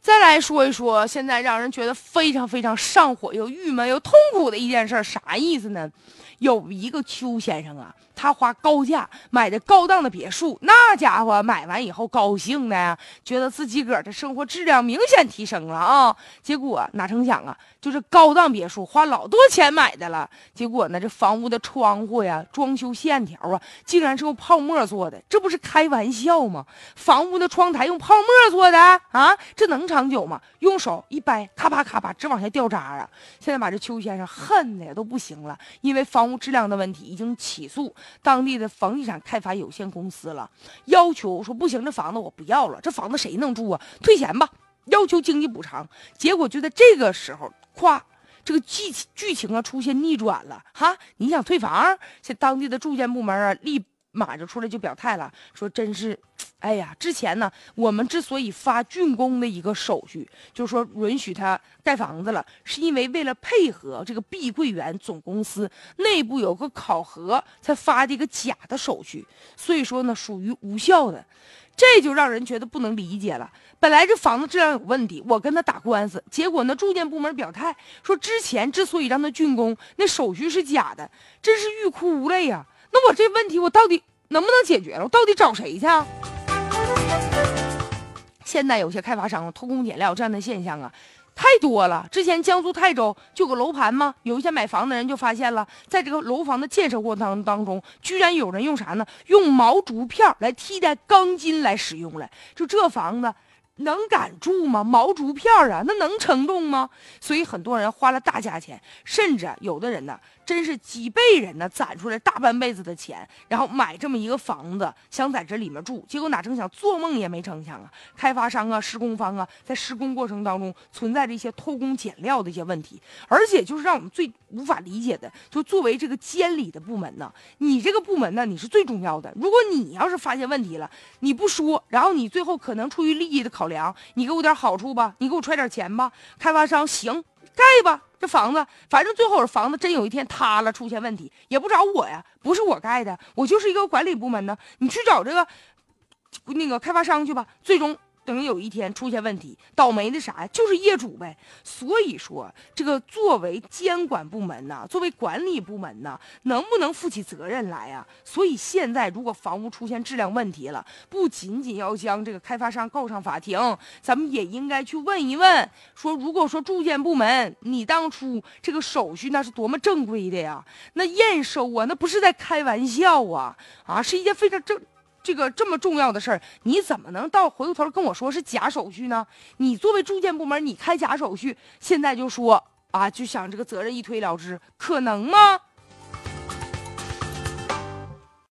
再来说一说，现在让人觉得非常非常上火又郁闷又痛苦的一件事，啥意思呢？有一个邱先生啊，他花高价买的高档的别墅，那家伙买完以后高兴的呀，觉得自己个儿的生活质量明显提升了啊。结果哪成想啊，就是高档别墅花老多钱买的了，结果呢，这房屋的窗户呀、装修线条啊，竟然是用泡沫做的，这不是开玩笑吗？房屋的窗台用泡沫做的啊，这能长久嘛？用手一掰，咔吧咔吧，直往下掉渣啊！现在把这邱先生恨的呀都不行了，因为房屋。质量的问题已经起诉当地的房地产开发有限公司了，要求说不行，这房子我不要了，这房子谁能住啊？退钱吧，要求经济补偿。结果就在这个时候，咵，这个剧剧情啊出现逆转了哈！你想退房，现当地的住建部门啊立马就出来就表态了，说真是。哎呀，之前呢，我们之所以发竣工的一个手续，就是说允许他盖房子了，是因为为了配合这个碧桂园总公司内部有个考核才发的一个假的手续，所以说呢，属于无效的，这就让人觉得不能理解了。本来这房子质量有问题，我跟他打官司，结果呢，住建部门表态说，之前之所以让他竣工，那手续是假的，真是欲哭无泪呀。那我这问题我到底能不能解决了？我到底找谁去？啊现在有些开发商偷工减料这样的现象啊，太多了。之前江苏泰州就个楼盘嘛，有一些买房的人就发现了，在这个楼房的建设过程当中，居然有人用啥呢？用毛竹片来替代钢筋来使用了。就这房子。能敢住吗？毛竹片啊，那能承重吗？所以很多人花了大价钱，甚至有的人呢，真是几辈人呢攒出来大半辈子的钱，然后买这么一个房子，想在这里面住，结果哪成想，做梦也没成想啊！开发商啊，施工方啊，在施工过程当中存在着一些偷工减料的一些问题，而且就是让我们最无法理解的，就作为这个监理的部门呢，你这个部门呢，你是最重要的。如果你要是发现问题了，你不说，然后你最后可能出于利益的考。粮，你给我点好处吧，你给我揣点钱吧。开发商行，盖吧，这房子，反正最后这房子真有一天塌了，出现问题也不找我呀，不是我盖的，我就是一个管理部门呢，你去找这个那个开发商去吧。最终。等有一天出现问题，倒霉的啥呀？就是业主呗。所以说，这个作为监管部门呢，作为管理部门呢，能不能负起责任来呀？所以现在，如果房屋出现质量问题了，不仅仅要将这个开发商告上法庭，咱们也应该去问一问，说如果说住建部门你当初这个手续那是多么正规的呀？那验收啊，那不是在开玩笑啊！啊，是一件非常正。这个这么重要的事儿，你怎么能到回过头跟我说是假手续呢？你作为住建部门，你开假手续，现在就说啊，就想这个责任一推了之，可能吗？